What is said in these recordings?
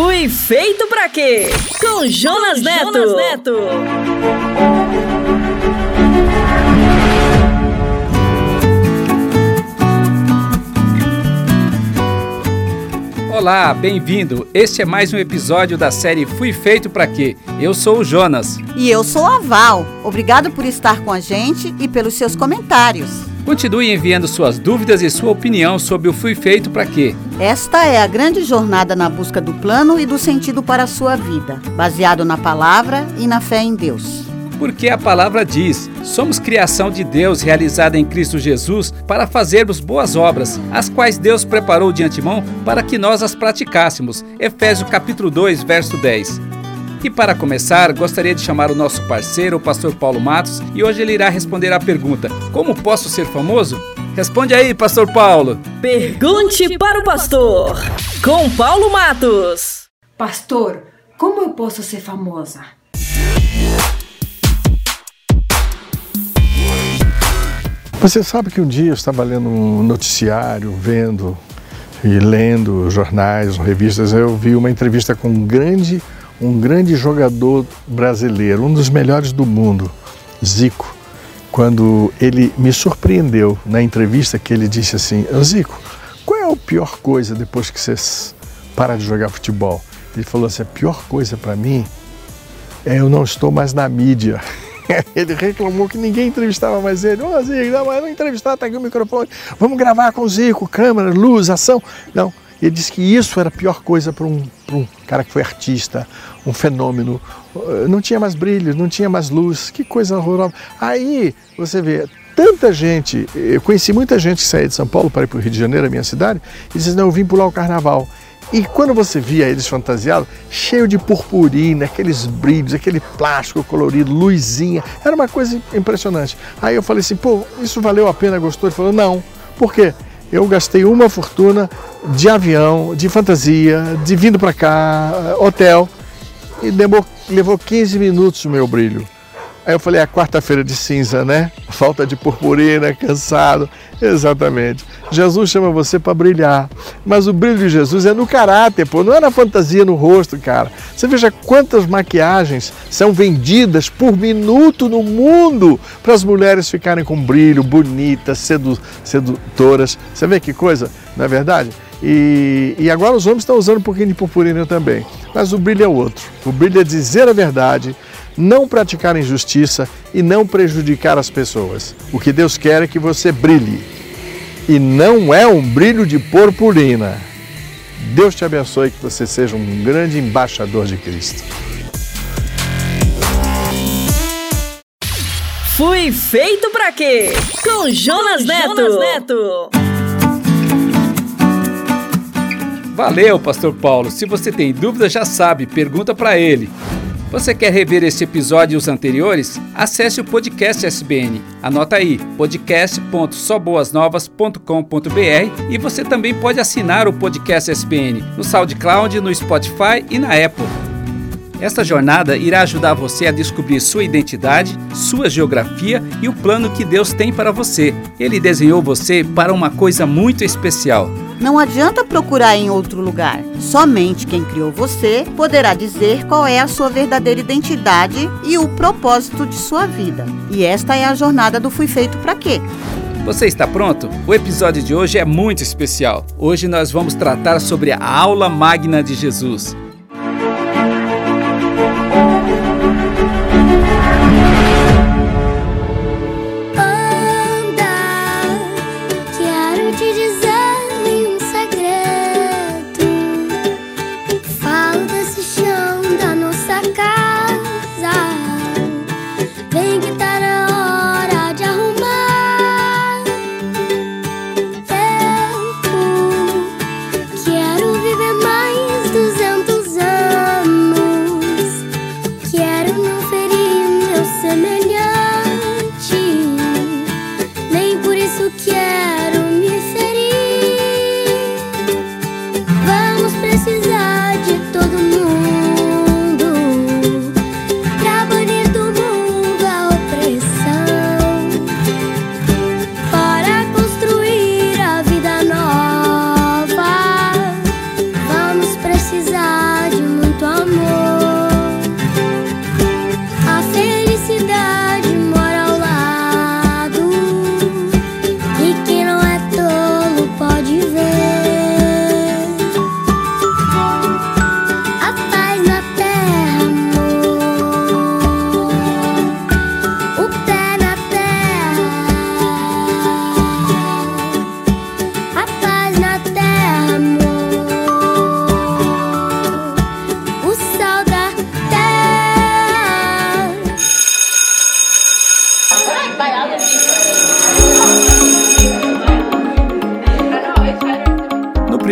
Fui feito pra quê? Com Jonas, Com Neto. Jonas Neto. Olá, bem-vindo. Este é mais um episódio da série Fui Feito para Quê? Eu sou o Jonas. E eu sou a Val. Obrigado por estar com a gente e pelos seus comentários. Continue enviando suas dúvidas e sua opinião sobre o Fui Feito para Quê. Esta é a grande jornada na busca do plano e do sentido para a sua vida, baseado na palavra e na fé em Deus. Porque a palavra diz: somos criação de Deus realizada em Cristo Jesus para fazermos boas obras, as quais Deus preparou de antemão para que nós as praticássemos. Efésios capítulo 2, verso 10. E para começar, gostaria de chamar o nosso parceiro, o pastor Paulo Matos, e hoje ele irá responder à pergunta: Como posso ser famoso? Responde aí, pastor Paulo. Pergunte para o pastor, com Paulo Matos. Pastor, como eu posso ser famosa? Você sabe que um dia eu estava lendo um noticiário, vendo e lendo jornais, revistas, eu vi uma entrevista com um grande um grande jogador brasileiro, um dos melhores do mundo, Zico, quando ele me surpreendeu na entrevista que ele disse assim: Zico, qual é a pior coisa depois que você para de jogar futebol? Ele falou assim: a pior coisa para mim é eu não estou mais na mídia. ele reclamou que ninguém entrevistava mais ele. Ô, oh, Zico, não, não entrevistar, tá aqui o microfone. Vamos gravar com o Zico, câmera, luz, ação. Não, ele disse que isso era a pior coisa para um, um cara que foi artista, um fenômeno. Não tinha mais brilho, não tinha mais luz, que coisa horrorosa. Aí você vê, tanta gente, eu conheci muita gente que saía de São Paulo para ir para o Rio de Janeiro, a minha cidade, e dizia, não, eu vim pular o carnaval. E quando você via eles fantasiados, cheio de purpurina, aqueles brilhos, aquele plástico colorido, luzinha, era uma coisa impressionante. Aí eu falei assim, pô, isso valeu a pena, gostou? Ele falou, não. Por quê? Eu gastei uma fortuna de avião, de fantasia, de vindo para cá, eh, hotel, e levou, levou 15 minutos o meu brilho. Aí eu falei, é quarta-feira de cinza, né? Falta de purpurina, cansado. Exatamente. Jesus chama você para brilhar. Mas o brilho de Jesus é no caráter, pô, não é na fantasia no rosto, cara. Você veja quantas maquiagens são vendidas por minuto no mundo para as mulheres ficarem com brilho, bonitas, sedu sedutoras. Você vê que coisa, não é verdade? E, e agora os homens estão usando um pouquinho de purpurina também. Mas o brilho é outro. O brilho é dizer a verdade não praticar injustiça e não prejudicar as pessoas. O que Deus quer é que você brilhe. E não é um brilho de purpurina. Deus te abençoe que você seja um grande embaixador de Cristo. Fui feito para quê? Com Jonas, Neto. Jonas Neto. Valeu, Pastor Paulo. Se você tem dúvida, já sabe, pergunta para ele. Você quer rever este episódio e os anteriores? Acesse o podcast SBN. Anota aí, podcast.soboasnovas.com.br e você também pode assinar o podcast SBN no SoundCloud, no Spotify e na Apple. Esta jornada irá ajudar você a descobrir sua identidade, sua geografia e o plano que Deus tem para você. Ele desenhou você para uma coisa muito especial. Não adianta procurar em outro lugar. Somente quem criou você poderá dizer qual é a sua verdadeira identidade e o propósito de sua vida. E esta é a jornada do Fui Feito para Quê? Você está pronto? O episódio de hoje é muito especial. Hoje nós vamos tratar sobre a aula magna de Jesus.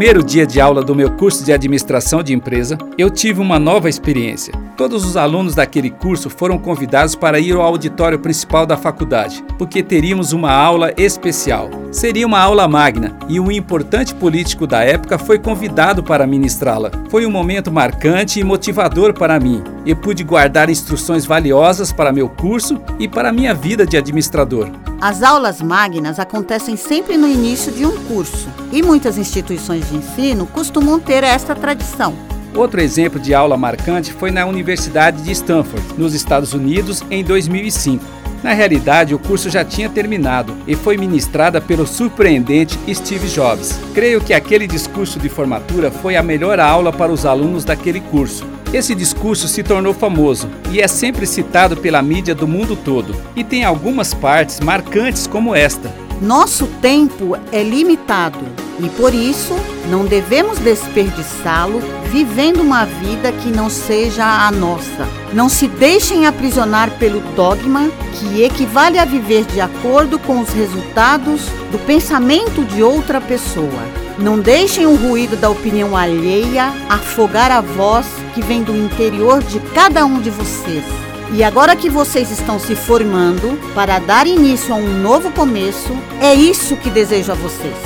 Primeiro dia de aula do meu curso de administração de empresa, eu tive uma nova experiência. Todos os alunos daquele curso foram convidados para ir ao auditório principal da faculdade, porque teríamos uma aula especial. Seria uma aula magna e um importante político da época foi convidado para ministrá-la. Foi um momento marcante e motivador para mim e pude guardar instruções valiosas para meu curso e para minha vida de administrador. As aulas magnas acontecem sempre no início de um curso e muitas instituições de ensino costumam ter esta tradição. Outro exemplo de aula marcante foi na Universidade de Stanford, nos Estados Unidos, em 2005. Na realidade, o curso já tinha terminado e foi ministrada pelo surpreendente Steve Jobs. Creio que aquele discurso de formatura foi a melhor aula para os alunos daquele curso. Esse discurso se tornou famoso e é sempre citado pela mídia do mundo todo, e tem algumas partes marcantes como esta. Nosso tempo é limitado e por isso não devemos desperdiçá-lo vivendo uma vida que não seja a nossa. Não se deixem aprisionar pelo dogma que equivale a viver de acordo com os resultados do pensamento de outra pessoa. Não deixem o ruído da opinião alheia afogar a voz que vem do interior de cada um de vocês. E agora que vocês estão se formando para dar início a um novo começo, é isso que desejo a vocês.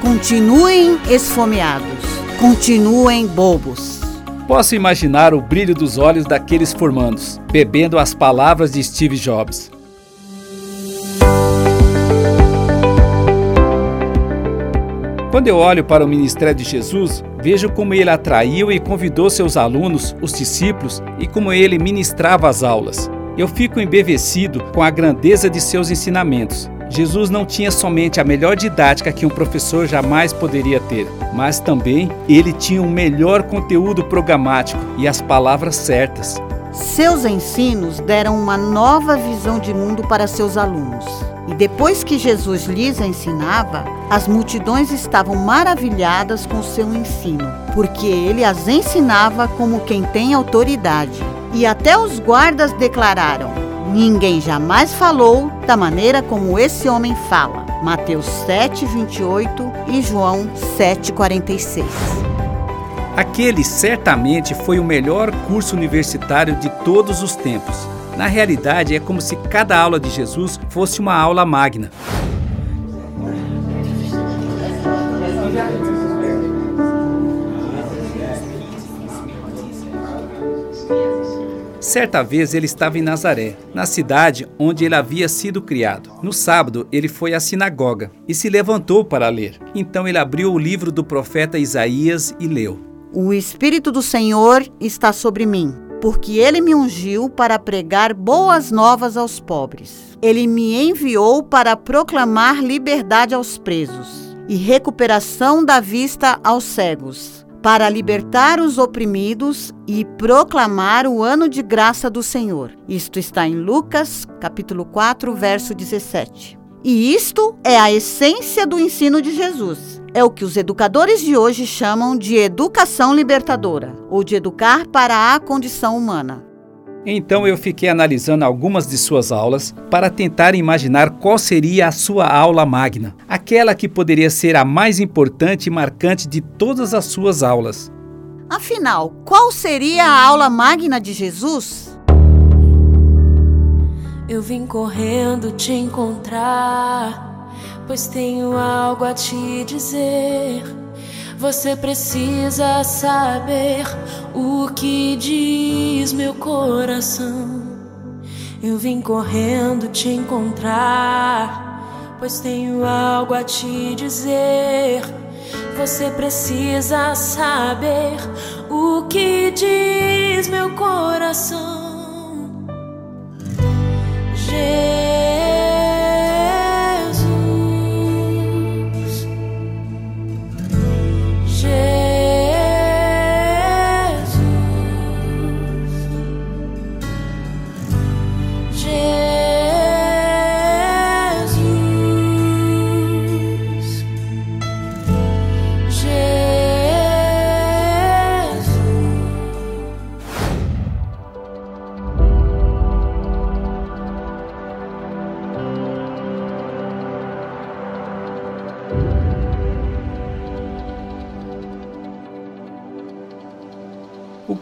Continuem esfomeados, continuem bobos. Posso imaginar o brilho dos olhos daqueles formandos, bebendo as palavras de Steve Jobs. Quando eu olho para o ministério de Jesus, vejo como ele atraiu e convidou seus alunos, os discípulos, e como ele ministrava as aulas. Eu fico embevecido com a grandeza de seus ensinamentos. Jesus não tinha somente a melhor didática que um professor jamais poderia ter, mas também ele tinha o um melhor conteúdo programático e as palavras certas. Seus ensinos deram uma nova visão de mundo para seus alunos. E depois que Jesus lhes ensinava, as multidões estavam maravilhadas com seu ensino, porque ele as ensinava como quem tem autoridade. E até os guardas declararam: Ninguém jamais falou da maneira como esse homem fala. Mateus 7, 28 e João 7, 46. Aquele certamente foi o melhor curso universitário de todos os tempos. Na realidade, é como se cada aula de Jesus fosse uma aula magna. Certa vez ele estava em Nazaré, na cidade onde ele havia sido criado. No sábado, ele foi à sinagoga e se levantou para ler. Então ele abriu o livro do profeta Isaías e leu: O Espírito do Senhor está sobre mim porque ele me ungiu para pregar boas novas aos pobres. Ele me enviou para proclamar liberdade aos presos e recuperação da vista aos cegos, para libertar os oprimidos e proclamar o ano de graça do Senhor. Isto está em Lucas, capítulo 4, verso 17. E isto é a essência do ensino de Jesus é o que os educadores de hoje chamam de educação libertadora, ou de educar para a condição humana. Então eu fiquei analisando algumas de suas aulas para tentar imaginar qual seria a sua aula magna, aquela que poderia ser a mais importante e marcante de todas as suas aulas. Afinal, qual seria a aula magna de Jesus? Eu vim correndo te encontrar pois tenho algo a te dizer. Você precisa saber o que diz meu coração. Eu vim correndo te encontrar, pois tenho algo a te dizer. Você precisa saber o que diz meu coração.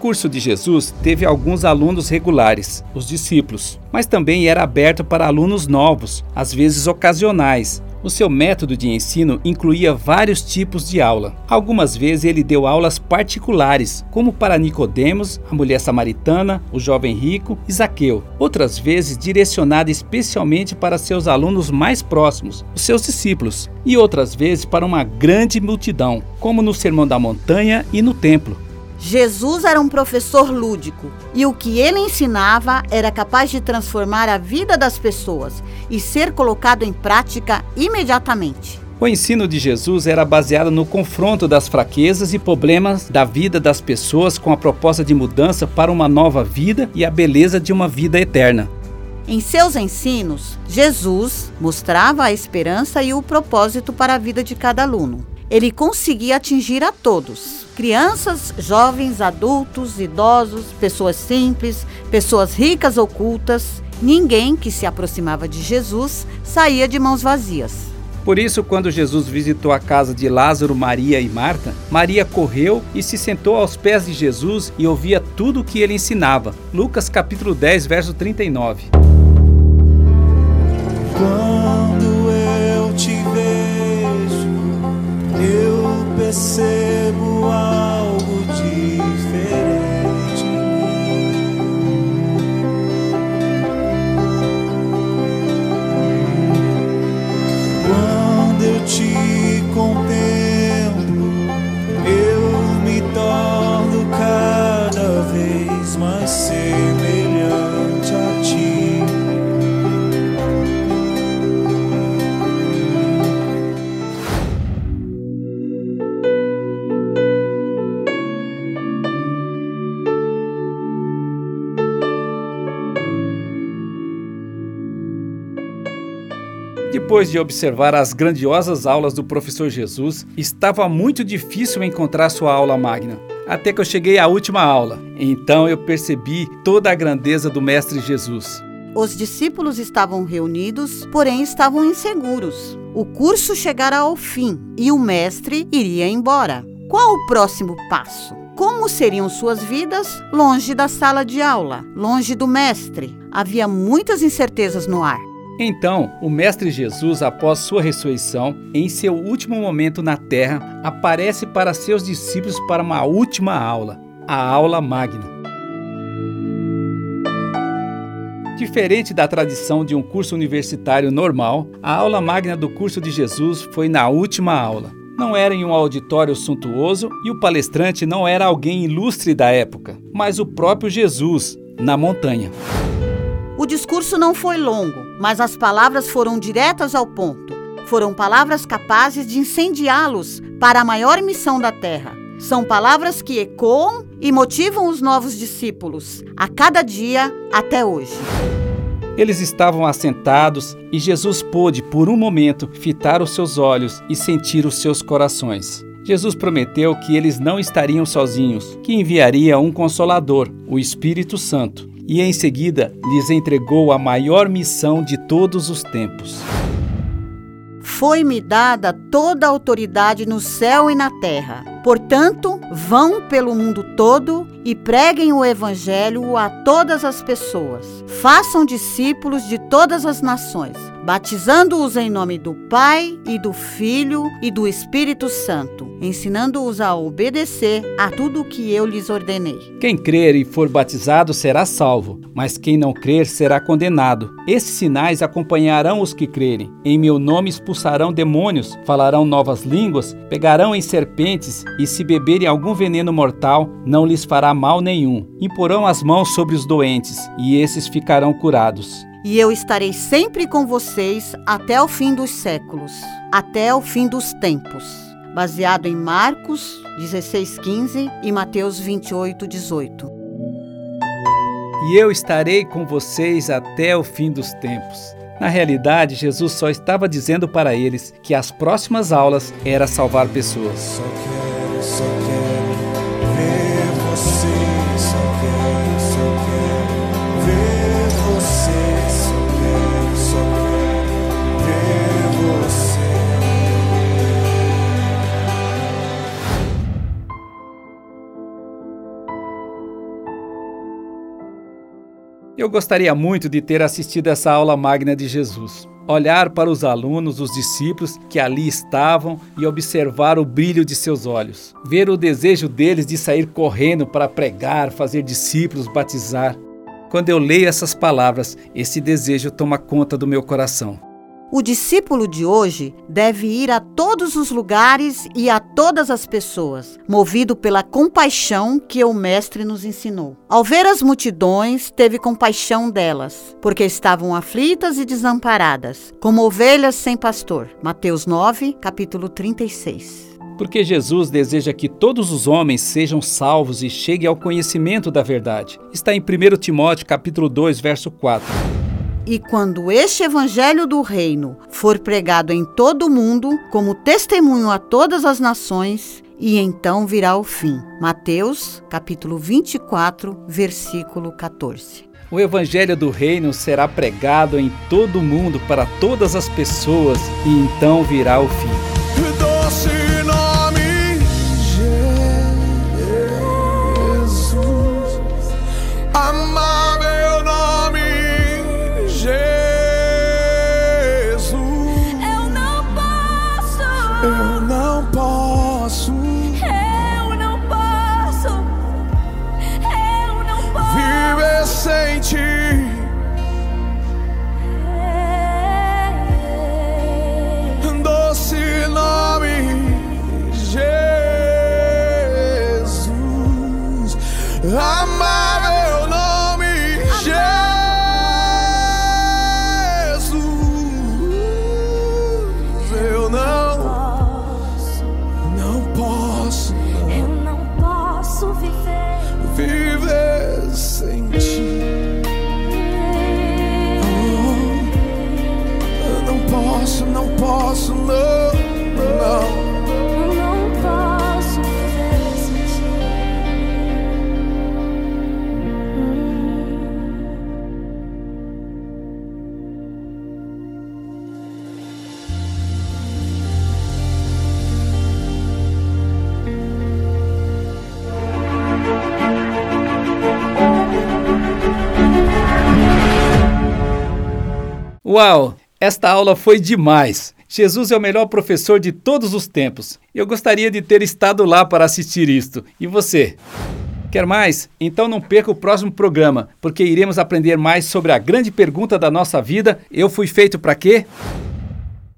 Curso de Jesus teve alguns alunos regulares, os discípulos, mas também era aberto para alunos novos, às vezes ocasionais, o seu método de ensino incluía vários tipos de aula. Algumas vezes ele deu aulas particulares, como para Nicodemos, a mulher samaritana, o jovem rico e Zaqueu. Outras vezes direcionada especialmente para seus alunos mais próximos, os seus discípulos, e outras vezes para uma grande multidão, como no Sermão da Montanha e no templo. Jesus era um professor lúdico e o que ele ensinava era capaz de transformar a vida das pessoas e ser colocado em prática imediatamente. O ensino de Jesus era baseado no confronto das fraquezas e problemas da vida das pessoas com a proposta de mudança para uma nova vida e a beleza de uma vida eterna. Em seus ensinos, Jesus mostrava a esperança e o propósito para a vida de cada aluno. Ele conseguia atingir a todos, crianças, jovens, adultos, idosos, pessoas simples, pessoas ricas ou cultas. Ninguém que se aproximava de Jesus saía de mãos vazias. Por isso, quando Jesus visitou a casa de Lázaro, Maria e Marta, Maria correu e se sentou aos pés de Jesus e ouvia tudo o que ele ensinava. Lucas capítulo 10, verso 39. Mais semelhante a ti. Depois de observar as grandiosas aulas do professor Jesus, estava muito difícil encontrar sua aula magna. Até que eu cheguei à última aula. Então eu percebi toda a grandeza do Mestre Jesus. Os discípulos estavam reunidos, porém estavam inseguros. O curso chegara ao fim e o mestre iria embora. Qual o próximo passo? Como seriam suas vidas longe da sala de aula, longe do mestre? Havia muitas incertezas no ar. Então, o Mestre Jesus, após sua ressurreição, em seu último momento na terra, aparece para seus discípulos para uma última aula, a aula magna. Diferente da tradição de um curso universitário normal, a aula magna do curso de Jesus foi na última aula. Não era em um auditório suntuoso e o palestrante não era alguém ilustre da época, mas o próprio Jesus, na montanha. O discurso não foi longo, mas as palavras foram diretas ao ponto. Foram palavras capazes de incendiá-los para a maior missão da terra. São palavras que ecoam e motivam os novos discípulos a cada dia até hoje. Eles estavam assentados e Jesus pôde, por um momento, fitar os seus olhos e sentir os seus corações. Jesus prometeu que eles não estariam sozinhos, que enviaria um consolador, o Espírito Santo, e em seguida lhes entregou a maior missão de todos os tempos. Foi-me dada toda a autoridade no céu e na terra. Portanto, vão pelo mundo todo e preguem o Evangelho a todas as pessoas. Façam discípulos de todas as nações, batizando-os em nome do Pai e do Filho e do Espírito Santo, ensinando-os a obedecer a tudo o que eu lhes ordenei. Quem crer e for batizado será salvo, mas quem não crer será condenado. Esses sinais acompanharão os que crerem. Em meu nome expulsarão demônios, falarão novas línguas, pegarão em serpentes e se beberem algum veneno mortal, não lhes fará mal nenhum. Imporão as mãos sobre os doentes, e esses ficarão curados. E eu estarei sempre com vocês até o fim dos séculos, até o fim dos tempos. Baseado em Marcos 16:15 e Mateus 28:18. E eu estarei com vocês até o fim dos tempos. Na realidade, Jesus só estava dizendo para eles que as próximas aulas era salvar pessoas. Só quero, só quero Eu gostaria muito de ter assistido essa aula magna de Jesus. Olhar para os alunos, os discípulos que ali estavam e observar o brilho de seus olhos. Ver o desejo deles de sair correndo para pregar, fazer discípulos, batizar. Quando eu leio essas palavras, esse desejo toma conta do meu coração. O discípulo de hoje deve ir a todos os lugares e a todas as pessoas, movido pela compaixão que o Mestre nos ensinou. Ao ver as multidões, teve compaixão delas, porque estavam aflitas e desamparadas, como ovelhas sem pastor. Mateus 9, capítulo 36. Porque Jesus deseja que todos os homens sejam salvos e cheguem ao conhecimento da verdade. Está em 1 Timóteo capítulo 2, verso 4. E quando este evangelho do reino for pregado em todo o mundo, como testemunho a todas as nações, e então virá o fim. Mateus, capítulo 24, versículo 14. O evangelho do reino será pregado em todo o mundo para todas as pessoas, e então virá o fim. my girl on me. Uau! Esta aula foi demais! Jesus é o melhor professor de todos os tempos. Eu gostaria de ter estado lá para assistir isto. E você? Quer mais? Então não perca o próximo programa, porque iremos aprender mais sobre a grande pergunta da nossa vida: eu fui feito para quê?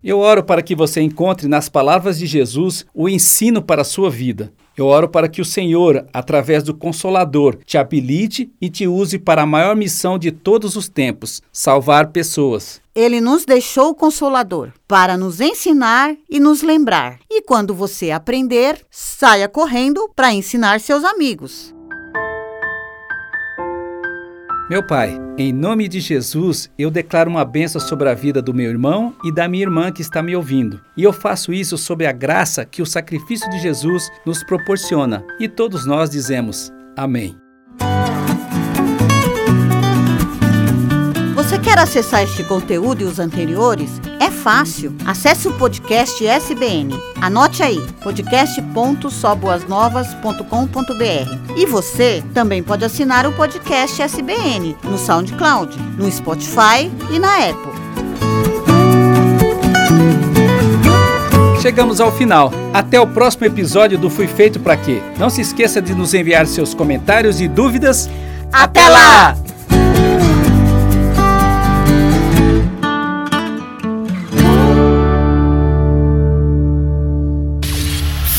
Eu oro para que você encontre nas palavras de Jesus o ensino para a sua vida. Eu oro para que o Senhor, através do Consolador, te habilite e te use para a maior missão de todos os tempos salvar pessoas. Ele nos deixou o Consolador para nos ensinar e nos lembrar. E quando você aprender, saia correndo para ensinar seus amigos. Meu Pai, em nome de Jesus, eu declaro uma benção sobre a vida do meu irmão e da minha irmã que está me ouvindo. E eu faço isso sob a graça que o sacrifício de Jesus nos proporciona. E todos nós dizemos: Amém. Você quer acessar este conteúdo e os anteriores? Fácil. Acesse o podcast SBN. Anote aí: podcast.soboasnovas.com.br. E você também pode assinar o podcast SBN no SoundCloud, no Spotify e na Apple. Chegamos ao final. Até o próximo episódio do Fui Feito Pra Quê. Não se esqueça de nos enviar seus comentários e dúvidas. Até lá!